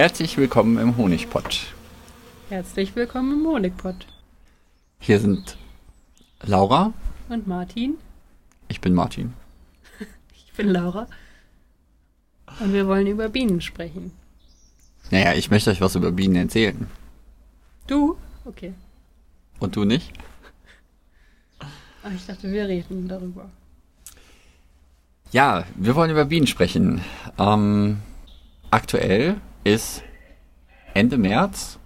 Herzlich willkommen im Honigpott. Herzlich willkommen im Honigpott. Hier sind Laura. Und Martin. Ich bin Martin. ich bin Laura. Und wir wollen über Bienen sprechen. Naja, ich möchte euch was über Bienen erzählen. Du? Okay. Und du nicht? Ach, ich dachte, wir reden darüber. Ja, wir wollen über Bienen sprechen. Ähm, aktuell ist Ende März.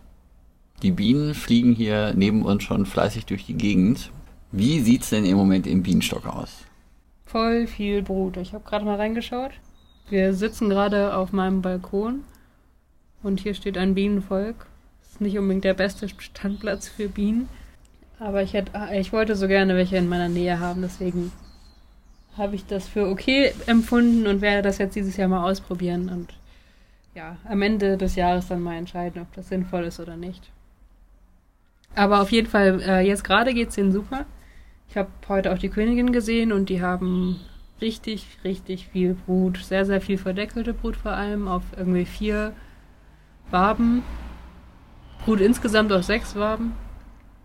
Die Bienen fliegen hier neben uns schon fleißig durch die Gegend. Wie sieht's denn im Moment im Bienenstock aus? Voll viel Brut. Ich habe gerade mal reingeschaut. Wir sitzen gerade auf meinem Balkon und hier steht ein Bienenvolk. Ist nicht unbedingt der beste Standplatz für Bienen, aber ich hätte, ich wollte so gerne welche in meiner Nähe haben, deswegen habe ich das für okay empfunden und werde das jetzt dieses Jahr mal ausprobieren und ja, am Ende des Jahres dann mal entscheiden, ob das sinnvoll ist oder nicht. Aber auf jeden Fall, äh, jetzt gerade geht es denen super. Ich habe heute auch die Königin gesehen und die haben richtig, richtig viel Brut. Sehr, sehr viel verdeckelte Brut vor allem auf irgendwie vier Waben. Brut insgesamt auf sechs Waben.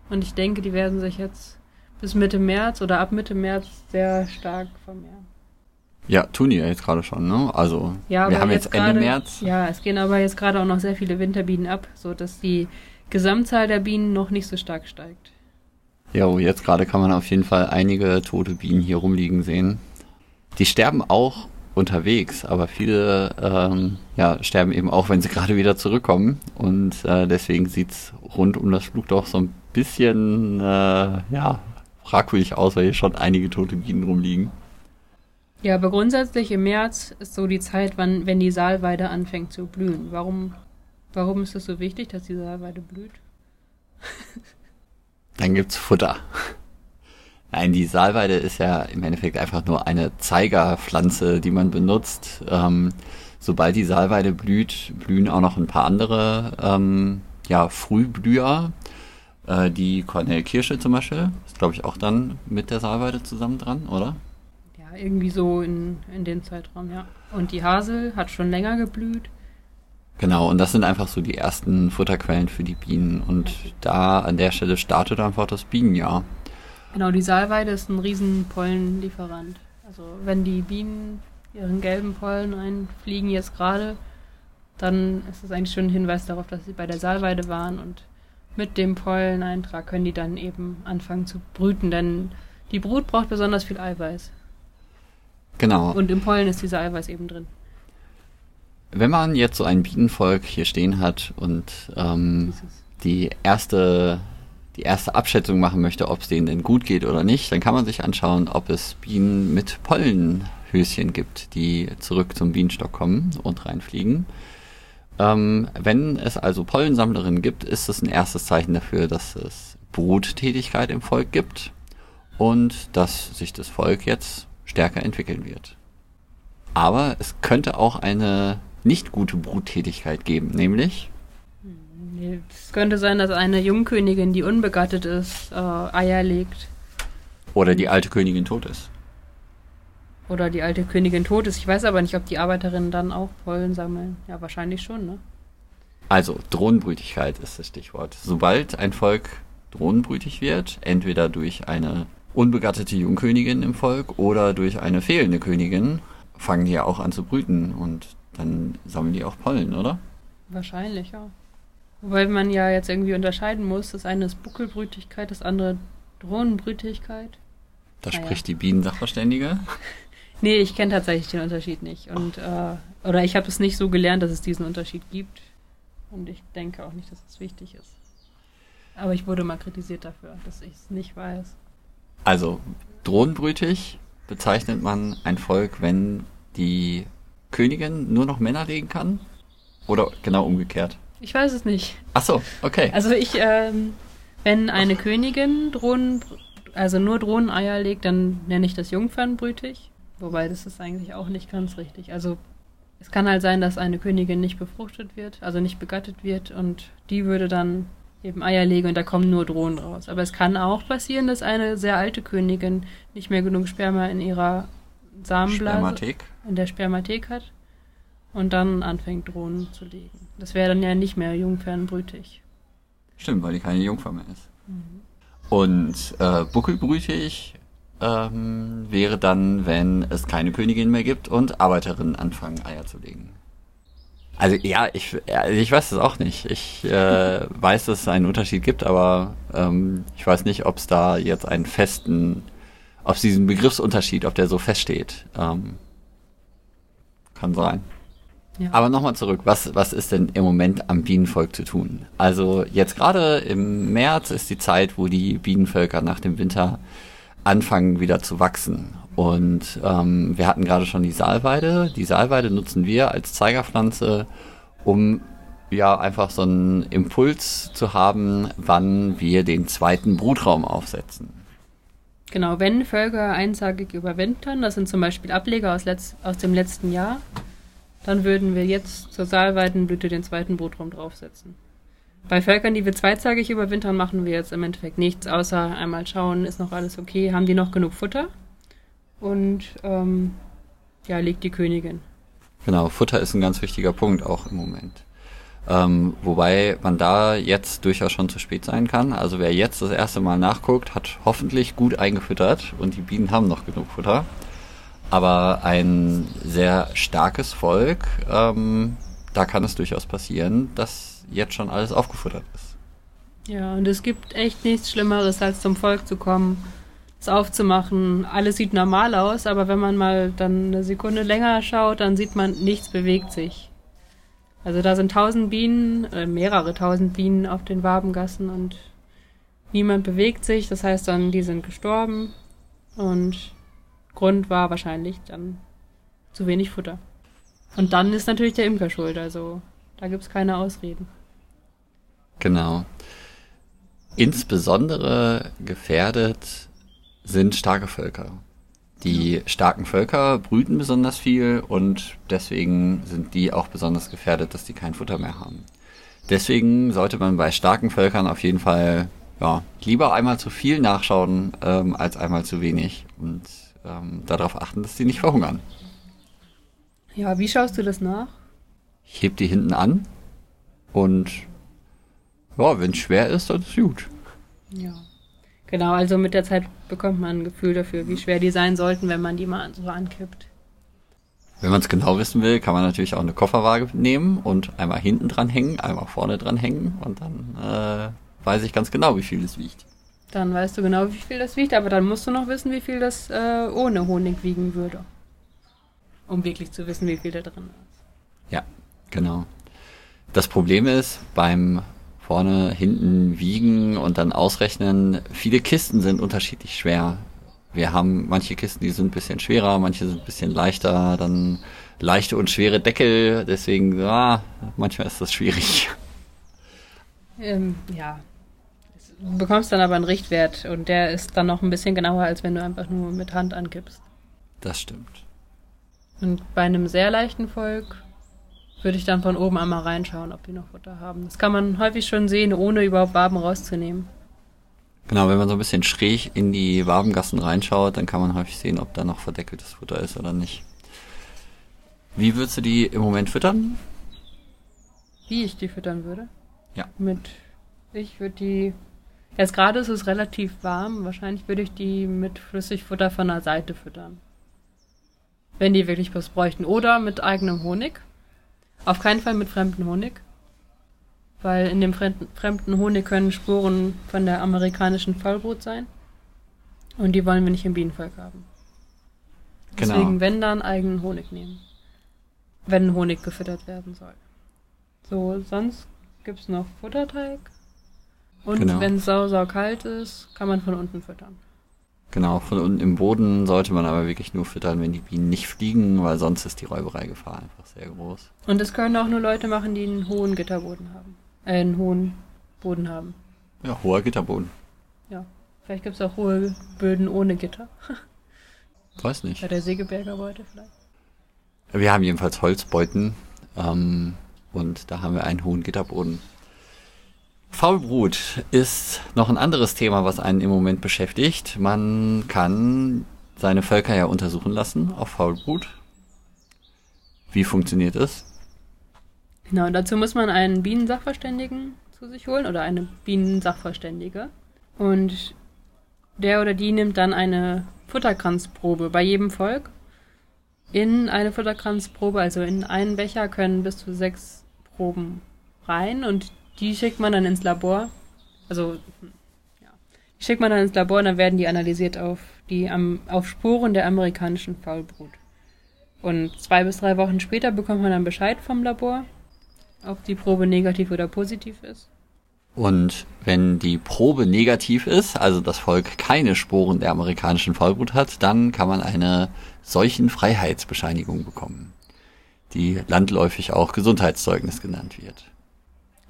Und ich denke, die werden sich jetzt bis Mitte März oder ab Mitte März sehr stark vermehren. Ja, tun die ja jetzt gerade schon, ne? Also ja, wir haben jetzt, jetzt Ende grade, März. Ja, es gehen aber jetzt gerade auch noch sehr viele Winterbienen ab, sodass die Gesamtzahl der Bienen noch nicht so stark steigt. Ja, jetzt gerade kann man auf jeden Fall einige tote Bienen hier rumliegen sehen. Die sterben auch unterwegs, aber viele ähm, ja, sterben eben auch, wenn sie gerade wieder zurückkommen. Und äh, deswegen sieht's rund um das Flugdorf so ein bisschen äh, ja, fragwürdig aus, weil hier schon einige tote Bienen rumliegen. Ja, aber grundsätzlich im März ist so die Zeit, wann, wenn die Saalweide anfängt zu blühen. Warum, warum ist es so wichtig, dass die Saalweide blüht? Dann gibt's Futter. Nein, die Saalweide ist ja im Endeffekt einfach nur eine Zeigerpflanze, die man benutzt. Ähm, sobald die Saalweide blüht, blühen auch noch ein paar andere ähm, ja, Frühblüher. Äh, die Kornelkirsche zum Beispiel ist, glaube ich, auch dann mit der Saalweide zusammen dran, oder? Irgendwie so in, in den Zeitraum, ja. Und die Hasel hat schon länger geblüht. Genau, und das sind einfach so die ersten Futterquellen für die Bienen. Und da an der Stelle startet einfach das Bienenjahr. Genau, die Saalweide ist ein riesen Pollenlieferant. Also wenn die Bienen ihren gelben Pollen einfliegen jetzt gerade, dann ist das eigentlich schon ein Hinweis darauf, dass sie bei der Saalweide waren und mit dem Polleneintrag können die dann eben anfangen zu brüten, denn die Brut braucht besonders viel Eiweiß. Genau. Und im Pollen ist dieser Eiweiß eben drin. Wenn man jetzt so ein Bienenvolk hier stehen hat und ähm, die erste die erste Abschätzung machen möchte, ob es denen denn gut geht oder nicht, dann kann man sich anschauen, ob es Bienen mit Pollenhöschen gibt, die zurück zum Bienenstock kommen und reinfliegen. Ähm, wenn es also Pollensammlerinnen gibt, ist das ein erstes Zeichen dafür, dass es Bruttätigkeit im Volk gibt und dass sich das Volk jetzt stärker entwickeln wird. Aber es könnte auch eine nicht gute Bruttätigkeit geben, nämlich es könnte sein, dass eine Jungkönigin, die unbegattet ist, äh, Eier legt. Oder die alte Königin tot ist. Oder die alte Königin tot ist. Ich weiß aber nicht, ob die Arbeiterinnen dann auch Pollen sammeln. Ja, wahrscheinlich schon, ne? Also, Drohnenbrütigkeit ist das Stichwort. Sobald ein Volk drohnenbrütig wird, entweder durch eine unbegattete Jungkönigin im Volk oder durch eine fehlende Königin, fangen die ja auch an zu brüten und dann sammeln die auch Pollen, oder? Wahrscheinlich, ja. Wobei man ja jetzt irgendwie unterscheiden muss, das eine ist Buckelbrütigkeit, das andere Drohnenbrütigkeit. Da naja. spricht die Bienensachverständige. nee, ich kenne tatsächlich den Unterschied nicht. Und, äh, oder ich habe es nicht so gelernt, dass es diesen Unterschied gibt. Und ich denke auch nicht, dass es wichtig ist. Aber ich wurde mal kritisiert dafür, dass ich es nicht weiß. Also, drohnenbrütig bezeichnet man ein Volk, wenn die Königin nur noch Männer legen kann? Oder genau umgekehrt? Ich weiß es nicht. Ach so, okay. Also ich, ähm, wenn eine Königin Drohnen, also nur Drohneneier legt, dann nenne ich das Jungfernbrütig. Wobei das ist eigentlich auch nicht ganz richtig. Also es kann halt sein, dass eine Königin nicht befruchtet wird, also nicht begattet wird und die würde dann eben Eier legen und da kommen nur Drohnen raus. Aber es kann auch passieren, dass eine sehr alte Königin nicht mehr genug Sperma in ihrer Samenblase, Spermathek. in der Spermathek hat und dann anfängt Drohnen zu legen. Das wäre dann ja nicht mehr jungfernbrütig. Stimmt, weil die keine Jungfer mehr ist. Mhm. Und äh, buckelbrütig ähm, wäre dann, wenn es keine Königin mehr gibt und Arbeiterinnen anfangen, Eier zu legen. Also ja, ich, ich weiß es auch nicht. Ich äh, weiß, dass es einen Unterschied gibt, aber ähm, ich weiß nicht, ob es da jetzt einen festen, ob es diesen Begriffsunterschied, ob der so feststeht. Ähm, kann sein. Ja. Aber nochmal zurück, was, was ist denn im Moment am Bienenvolk zu tun? Also jetzt gerade im März ist die Zeit, wo die Bienenvölker nach dem Winter anfangen wieder zu wachsen. Und ähm, wir hatten gerade schon die Saalweide. Die Saalweide nutzen wir als Zeigerpflanze, um ja einfach so einen Impuls zu haben, wann wir den zweiten Brutraum aufsetzen. Genau, wenn Völker einsagig überwintern, das sind zum Beispiel Ableger aus, letzt, aus dem letzten Jahr, dann würden wir jetzt zur Saalweidenblüte den zweiten Brutraum draufsetzen. Bei Völkern, die wir zweizagig überwintern, machen wir jetzt im Endeffekt nichts, außer einmal schauen, ist noch alles okay, haben die noch genug Futter? Und ähm, ja, legt die Königin. Genau, Futter ist ein ganz wichtiger Punkt auch im Moment. Ähm, wobei man da jetzt durchaus schon zu spät sein kann. Also wer jetzt das erste Mal nachguckt, hat hoffentlich gut eingefüttert und die Bienen haben noch genug Futter. Aber ein sehr starkes Volk, ähm, da kann es durchaus passieren, dass jetzt schon alles aufgefuttert ist. Ja, und es gibt echt nichts Schlimmeres, als zum Volk zu kommen, es aufzumachen. Alles sieht normal aus, aber wenn man mal dann eine Sekunde länger schaut, dann sieht man, nichts bewegt sich. Also da sind tausend Bienen, äh, mehrere tausend Bienen auf den Wabengassen und niemand bewegt sich. Das heißt dann, die sind gestorben und Grund war wahrscheinlich dann zu wenig Futter. Und dann ist natürlich der Imker schuld, also da gibt es keine Ausreden. Genau. Insbesondere gefährdet sind starke Völker. Die starken Völker brüten besonders viel und deswegen sind die auch besonders gefährdet, dass die kein Futter mehr haben. Deswegen sollte man bei starken Völkern auf jeden Fall ja, lieber einmal zu viel nachschauen ähm, als einmal zu wenig und ähm, darauf achten, dass die nicht verhungern. Ja, wie schaust du das nach? Ich heb die hinten an und ja, wenn es schwer ist, dann ist es gut. Ja. Genau, also mit der Zeit bekommt man ein Gefühl dafür, wie schwer die sein sollten, wenn man die mal so ankippt. Wenn man es genau wissen will, kann man natürlich auch eine Kofferwaage nehmen und einmal hinten dran hängen, einmal vorne dran hängen und dann äh, weiß ich ganz genau, wie viel es wiegt. Dann weißt du genau, wie viel das wiegt, aber dann musst du noch wissen, wie viel das äh, ohne Honig wiegen würde. Um wirklich zu wissen, wie viel da drin ist. Ja, genau. Das Problem ist, beim vorne, hinten wiegen und dann ausrechnen, viele Kisten sind unterschiedlich schwer. Wir haben manche Kisten, die sind ein bisschen schwerer, manche sind ein bisschen leichter, dann leichte und schwere Deckel, deswegen, ja, manchmal ist das schwierig. Ähm, ja, Du bekommst dann aber einen Richtwert und der ist dann noch ein bisschen genauer, als wenn du einfach nur mit Hand ankippst. Das stimmt. Und bei einem sehr leichten Volk würde ich dann von oben einmal reinschauen, ob die noch Futter haben. Das kann man häufig schon sehen, ohne überhaupt Waben rauszunehmen. Genau, wenn man so ein bisschen schräg in die Wabengassen reinschaut, dann kann man häufig sehen, ob da noch verdeckeltes Futter ist oder nicht. Wie würdest du die im Moment füttern? Wie ich die füttern würde? Ja. Mit, ich würde die Jetzt gerade ist es relativ warm. Wahrscheinlich würde ich die mit Flüssigfutter von der Seite füttern. Wenn die wirklich was bräuchten. Oder mit eigenem Honig. Auf keinen Fall mit fremdem Honig. Weil in dem fremden Honig können Spuren von der amerikanischen Vollbrut sein. Und die wollen wir nicht im Bienenvolk haben. Genau. Deswegen, wenn dann eigenen Honig nehmen. Wenn Honig gefüttert werden soll. So, sonst gibt es noch Futterteig. Und genau. wenn es sau, sau kalt ist, kann man von unten füttern. Genau, von unten im Boden sollte man aber wirklich nur füttern, wenn die Bienen nicht fliegen, weil sonst ist die Räubereigefahr einfach sehr groß. Und das können auch nur Leute machen, die einen hohen Gitterboden haben. Äh, einen hohen Boden haben. Ja, hoher Gitterboden. Ja. Vielleicht gibt es auch hohe Böden ohne Gitter. Weiß nicht. Bei der Sägebergerbeute vielleicht. Wir haben jedenfalls Holzbeuten ähm, und da haben wir einen hohen Gitterboden. Faulbrut ist noch ein anderes Thema, was einen im Moment beschäftigt. Man kann seine Völker ja untersuchen lassen auf Faulbrut. Wie funktioniert das? Genau, dazu muss man einen Bienensachverständigen zu sich holen oder eine Bienensachverständige. Und der oder die nimmt dann eine Futterkranzprobe bei jedem Volk. In eine Futterkranzprobe, also in einen Becher, können bis zu sechs Proben rein und die schickt man dann ins Labor. Also, ja, die schickt man dann ins Labor und dann werden die analysiert auf, die, auf Spuren der amerikanischen Faulbrut. Und zwei bis drei Wochen später bekommt man dann Bescheid vom Labor, ob die Probe negativ oder positiv ist. Und wenn die Probe negativ ist, also das Volk keine Sporen der amerikanischen Faulbrut hat, dann kann man eine solchen Freiheitsbescheinigung bekommen, die landläufig auch Gesundheitszeugnis genannt wird.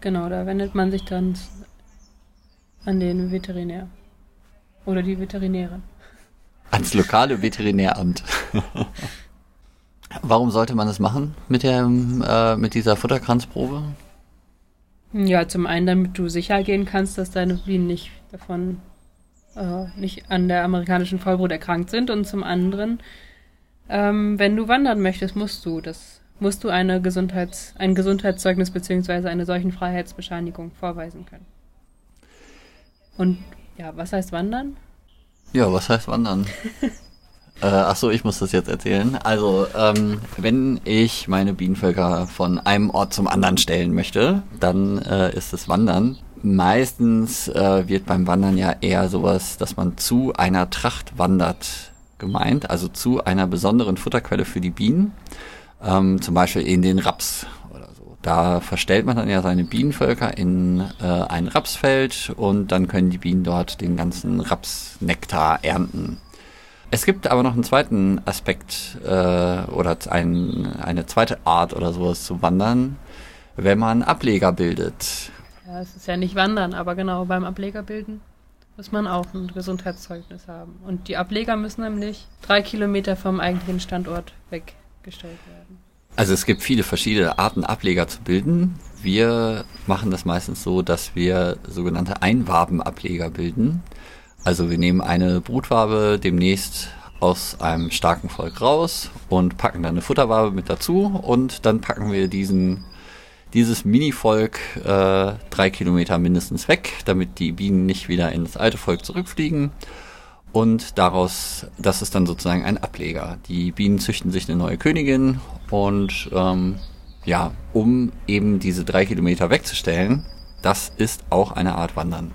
Genau, da wendet man sich dann an den Veterinär oder die Veterinärin. Ans lokale Veterinäramt. Warum sollte man das machen mit, dem, äh, mit dieser Futterkranzprobe? Ja, zum einen, damit du sicher gehen kannst, dass deine Bienen nicht davon äh, nicht an der amerikanischen Vollbrut erkrankt sind und zum anderen, ähm, wenn du wandern möchtest, musst du das musst du eine Gesundheits, ein Gesundheitszeugnis beziehungsweise eine solchen Freiheitsbescheinigung vorweisen können. Und ja, was heißt wandern? Ja, was heißt wandern? Äh, ach so, ich muss das jetzt erzählen. Also, ähm, wenn ich meine Bienenvölker von einem Ort zum anderen stellen möchte, dann äh, ist es Wandern. Meistens äh, wird beim Wandern ja eher sowas, dass man zu einer Tracht wandert, gemeint, also zu einer besonderen Futterquelle für die Bienen, ähm, zum Beispiel in den Raps oder so. Da verstellt man dann ja seine Bienenvölker in äh, ein Rapsfeld und dann können die Bienen dort den ganzen Rapsnektar ernten. Es gibt aber noch einen zweiten Aspekt äh, oder ein, eine zweite Art oder sowas zu wandern, wenn man Ableger bildet. Ja, es ist ja nicht wandern, aber genau beim Ableger bilden muss man auch ein Gesundheitszeugnis haben. Und die Ableger müssen nämlich drei Kilometer vom eigentlichen Standort weggestellt werden. Also es gibt viele verschiedene Arten, Ableger zu bilden. Wir machen das meistens so, dass wir sogenannte Einwabenableger bilden. Also wir nehmen eine Brutwabe demnächst aus einem starken Volk raus und packen dann eine Futterwabe mit dazu und dann packen wir diesen dieses Mini-Volk äh, drei Kilometer mindestens weg, damit die Bienen nicht wieder ins alte Volk zurückfliegen. Und daraus, das ist dann sozusagen ein Ableger. Die Bienen züchten sich eine neue Königin und ähm, ja, um eben diese drei Kilometer wegzustellen, das ist auch eine Art Wandern.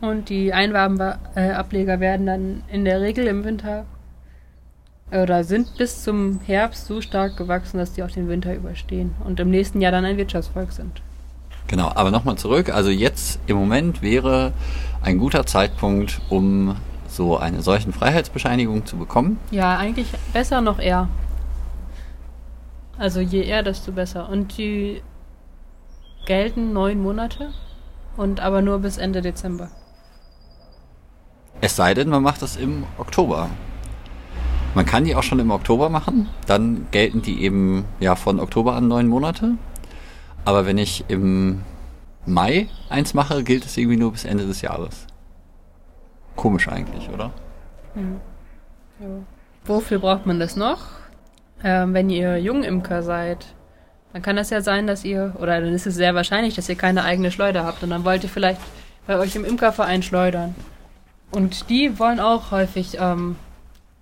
Und die Einwabenableger werden dann in der Regel im Winter oder sind bis zum Herbst so stark gewachsen, dass die auch den Winter überstehen und im nächsten Jahr dann ein Wirtschaftsvolk sind. Genau, aber nochmal zurück. Also jetzt im Moment wäre ein guter Zeitpunkt, um so eine solchen Freiheitsbescheinigung zu bekommen. Ja, eigentlich besser noch eher. Also je eher, desto besser. Und die gelten neun Monate und aber nur bis Ende Dezember. Es sei denn, man macht das im Oktober. Man kann die auch schon im Oktober machen. Dann gelten die eben ja von Oktober an neun Monate. Aber wenn ich im Mai eins mache, gilt es irgendwie nur bis Ende des Jahres. Komisch eigentlich, oder? Hm. Ja. Wofür braucht man das noch? Ähm, wenn ihr Jungimker seid, dann kann das ja sein, dass ihr, oder dann ist es sehr wahrscheinlich, dass ihr keine eigene Schleuder habt und dann wollt ihr vielleicht bei euch im Imkerverein schleudern. Und die wollen auch häufig ähm,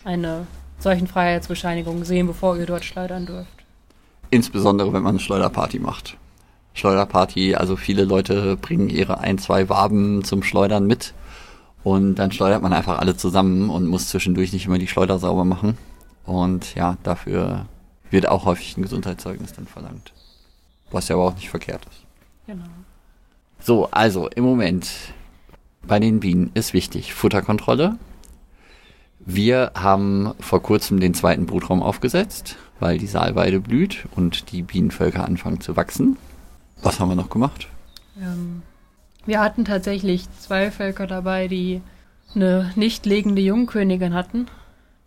eine solchen Freiheitsbescheinigung sehen, bevor ihr dort schleudern dürft. Insbesondere, wenn man eine Schleuderparty macht. Schleuderparty, also viele Leute bringen ihre ein, zwei Waben zum Schleudern mit und dann schleudert man einfach alle zusammen und muss zwischendurch nicht immer die Schleuder sauber machen. Und ja, dafür wird auch häufig ein Gesundheitszeugnis dann verlangt. Was ja aber auch nicht verkehrt ist. Genau. So, also im Moment bei den Bienen ist wichtig Futterkontrolle. Wir haben vor kurzem den zweiten Brutraum aufgesetzt, weil die Saalweide blüht und die Bienenvölker anfangen zu wachsen. Was haben wir noch gemacht? Ähm, wir hatten tatsächlich zwei Völker dabei, die eine nicht legende Jungkönigin hatten.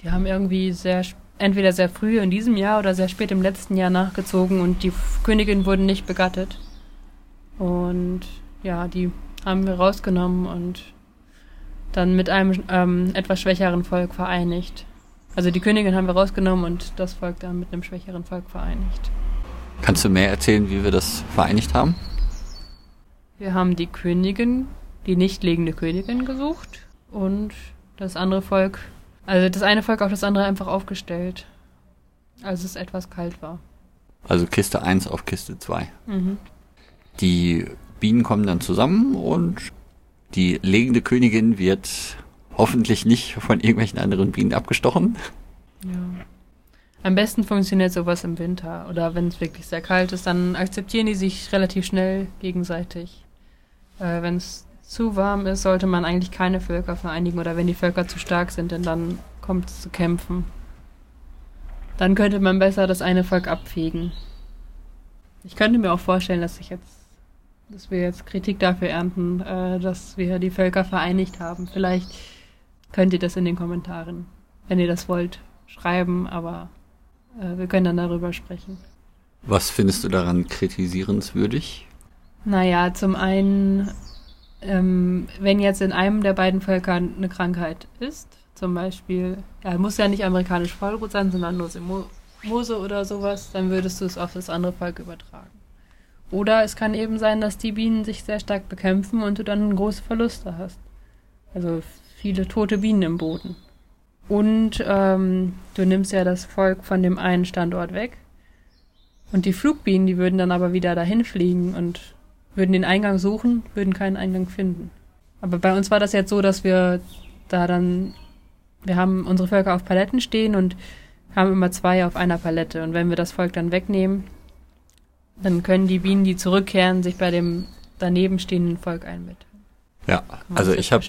Die haben irgendwie sehr entweder sehr früh in diesem Jahr oder sehr spät im letzten Jahr nachgezogen und die Königin wurden nicht begattet. Und ja, die haben wir rausgenommen und dann mit einem ähm, etwas schwächeren Volk vereinigt. Also die Königin haben wir rausgenommen und das Volk dann mit einem schwächeren Volk vereinigt. Kannst du mehr erzählen, wie wir das vereinigt haben? Wir haben die Königin, die nicht legende Königin gesucht und das andere Volk, also das eine Volk auf das andere einfach aufgestellt, als es etwas kalt war. Also Kiste 1 auf Kiste 2. Mhm. Die Bienen kommen dann zusammen und die legende Königin wird hoffentlich nicht von irgendwelchen anderen Bienen abgestochen. Ja. Am besten funktioniert sowas im Winter oder wenn es wirklich sehr kalt ist, dann akzeptieren die sich relativ schnell gegenseitig. Äh, wenn es zu warm ist, sollte man eigentlich keine Völker vereinigen oder wenn die Völker zu stark sind, denn dann kommt es zu Kämpfen. Dann könnte man besser das eine Volk abfegen. Ich könnte mir auch vorstellen, dass ich jetzt, dass wir jetzt Kritik dafür ernten, äh, dass wir die Völker vereinigt haben. Vielleicht könnt ihr das in den Kommentaren, wenn ihr das wollt, schreiben, aber äh, wir können dann darüber sprechen. Was findest du daran kritisierenswürdig? Naja, zum einen, ähm, wenn jetzt in einem der beiden Völker eine Krankheit ist, zum Beispiel, ja, muss ja nicht amerikanisch Vollbrut sein, sondern nur Mose oder sowas, dann würdest du es auf das andere Volk übertragen. Oder es kann eben sein, dass die Bienen sich sehr stark bekämpfen und du dann große Verluste hast. Also viele tote Bienen im Boden. Und ähm, du nimmst ja das Volk von dem einen Standort weg. Und die Flugbienen, die würden dann aber wieder dahin fliegen und würden den Eingang suchen, würden keinen Eingang finden. Aber bei uns war das jetzt so, dass wir da dann, wir haben unsere Völker auf Paletten stehen und haben immer zwei auf einer Palette. Und wenn wir das Volk dann wegnehmen, dann können die Bienen, die zurückkehren, sich bei dem daneben stehenden Volk einbetten. Ja, also ich habe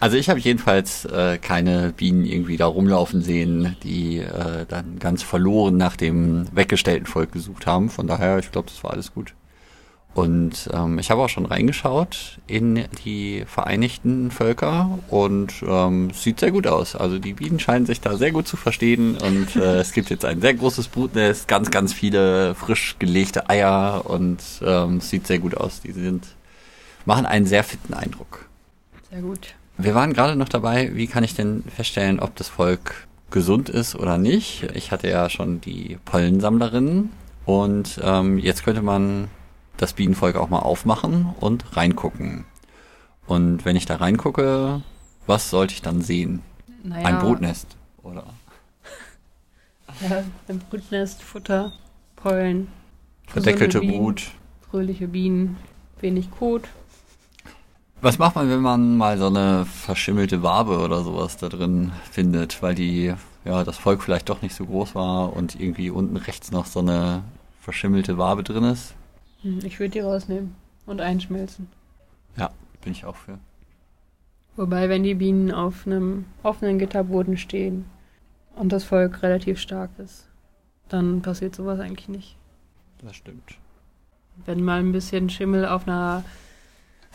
also ich habe jedenfalls äh, keine Bienen irgendwie da rumlaufen sehen, die äh, dann ganz verloren nach dem weggestellten Volk gesucht haben. Von daher, ich glaube, das war alles gut. Und ähm, ich habe auch schon reingeschaut in die Vereinigten Völker und ähm, sieht sehr gut aus. Also die Bienen scheinen sich da sehr gut zu verstehen und äh, es gibt jetzt ein sehr großes Brutnest, ganz, ganz viele frisch gelegte Eier und ähm, sieht sehr gut aus. Die sind machen einen sehr fitten Eindruck. Sehr gut. Wir waren gerade noch dabei, wie kann ich denn feststellen, ob das Volk gesund ist oder nicht. Ich hatte ja schon die Pollensammlerinnen und ähm, jetzt könnte man das Bienenvolk auch mal aufmachen und reingucken. Und wenn ich da reingucke, was sollte ich dann sehen? Naja. Ein Brutnest, oder? Ja, ein Brutnest, Futter, Pollen. Verdeckelte Bienen, Brut. Fröhliche Bienen, wenig Kot, was macht man, wenn man mal so eine verschimmelte Wabe oder sowas da drin findet, weil die, ja, das Volk vielleicht doch nicht so groß war und irgendwie unten rechts noch so eine verschimmelte Wabe drin ist? Hm, ich würde die rausnehmen und einschmelzen. Ja, bin ich auch für. Wobei, wenn die Bienen auf einem offenen Gitterboden stehen und das Volk relativ stark ist, dann passiert sowas eigentlich nicht. Das stimmt. Wenn mal ein bisschen Schimmel auf einer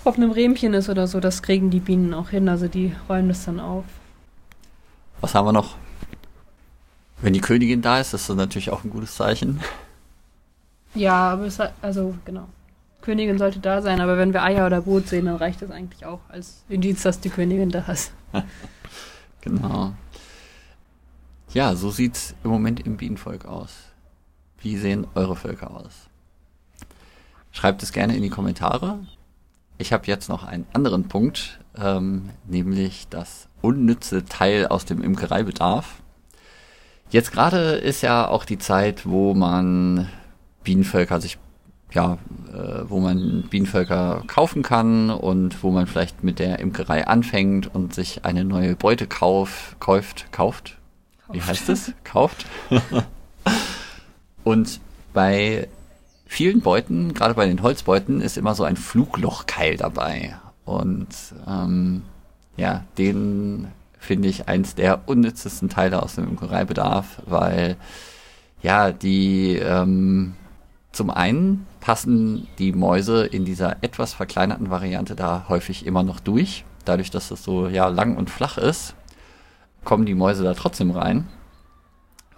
auf einem Rähmchen ist oder so, das kriegen die Bienen auch hin. Also die räumen das dann auf. Was haben wir noch? Wenn die Königin da ist, ist das natürlich auch ein gutes Zeichen. Ja, aber es, also genau. Königin sollte da sein, aber wenn wir Eier oder Brot sehen, dann reicht das eigentlich auch als Indiz, dass die Königin da ist. genau. Ja, so sieht es im Moment im Bienenvolk aus. Wie sehen eure Völker aus? Schreibt es gerne in die Kommentare. Ich habe jetzt noch einen anderen Punkt, ähm, nämlich das unnütze Teil aus dem Imkereibedarf. Jetzt gerade ist ja auch die Zeit, wo man Bienenvölker sich ja, äh, wo man Bienenvölker kaufen kann und wo man vielleicht mit der Imkerei anfängt und sich eine neue Beute kauf, kauft, kauft. Wie heißt es? kauft. und bei vielen Beuten, gerade bei den Holzbeuten, ist immer so ein Fluglochkeil dabei. Und ähm, ja, den finde ich eins der unnützesten Teile aus dem Imkereibedarf, weil ja, die ähm, zum einen passen die Mäuse in dieser etwas verkleinerten Variante da häufig immer noch durch. Dadurch, dass es so ja lang und flach ist, kommen die Mäuse da trotzdem rein.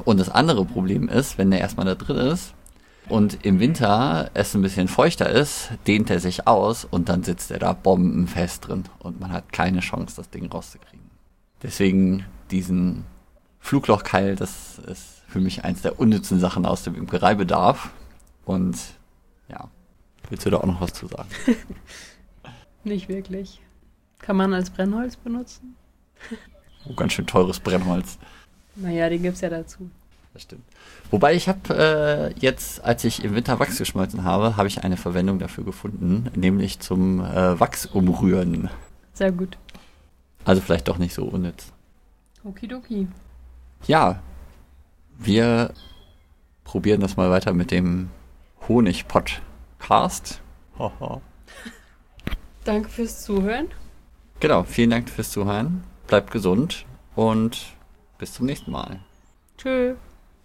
Und das andere Problem ist, wenn der erstmal da drin ist, und im Winter es ein bisschen feuchter ist, dehnt er sich aus und dann sitzt er da bombenfest drin und man hat keine Chance, das Ding rauszukriegen. Deswegen diesen Fluglochkeil, das ist für mich eins der unnützen Sachen aus dem Imkereibedarf. Und ja, willst du da auch noch was zu sagen? Nicht wirklich. Kann man als Brennholz benutzen? Oh, ganz schön teures Brennholz. Naja, die gibt's ja dazu. Das stimmt. Wobei ich habe äh, jetzt, als ich im Winter Wachs geschmolzen habe, habe ich eine Verwendung dafür gefunden, nämlich zum äh, Wachs umrühren. Sehr gut. Also vielleicht doch nicht so unnütz. Okidoki. Ja, wir probieren das mal weiter mit dem Honigpodcast. Haha. Danke fürs Zuhören. Genau, vielen Dank fürs Zuhören. Bleibt gesund und bis zum nächsten Mal. Tschö.